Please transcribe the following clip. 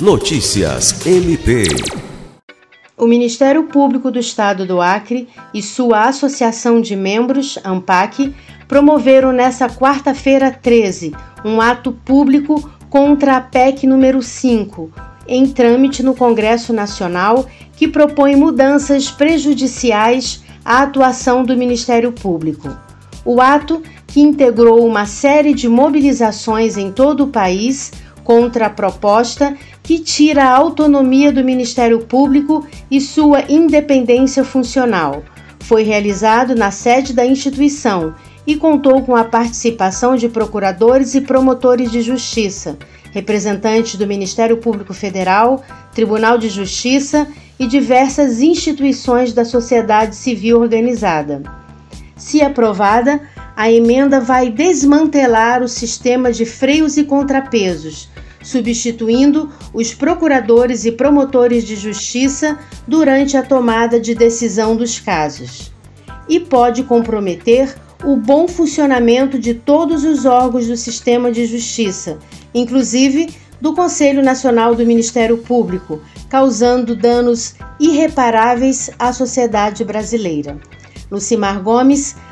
Notícias MP. O Ministério Público do Estado do Acre e sua Associação de Membros, AMPAC, promoveram nesta quarta-feira 13 um ato público contra a PEC número 5, em trâmite no Congresso Nacional, que propõe mudanças prejudiciais à atuação do Ministério Público. O ato, que integrou uma série de mobilizações em todo o país contra a proposta que tira a autonomia do Ministério Público e sua independência funcional, foi realizado na sede da instituição e contou com a participação de procuradores e promotores de justiça, representantes do Ministério Público Federal, Tribunal de Justiça e diversas instituições da sociedade civil organizada. Se aprovada, a emenda vai desmantelar o sistema de freios e contrapesos, substituindo os procuradores e promotores de justiça durante a tomada de decisão dos casos. E pode comprometer o bom funcionamento de todos os órgãos do sistema de justiça, inclusive do Conselho Nacional do Ministério Público, causando danos irreparáveis à sociedade brasileira. Lucimar Gomes,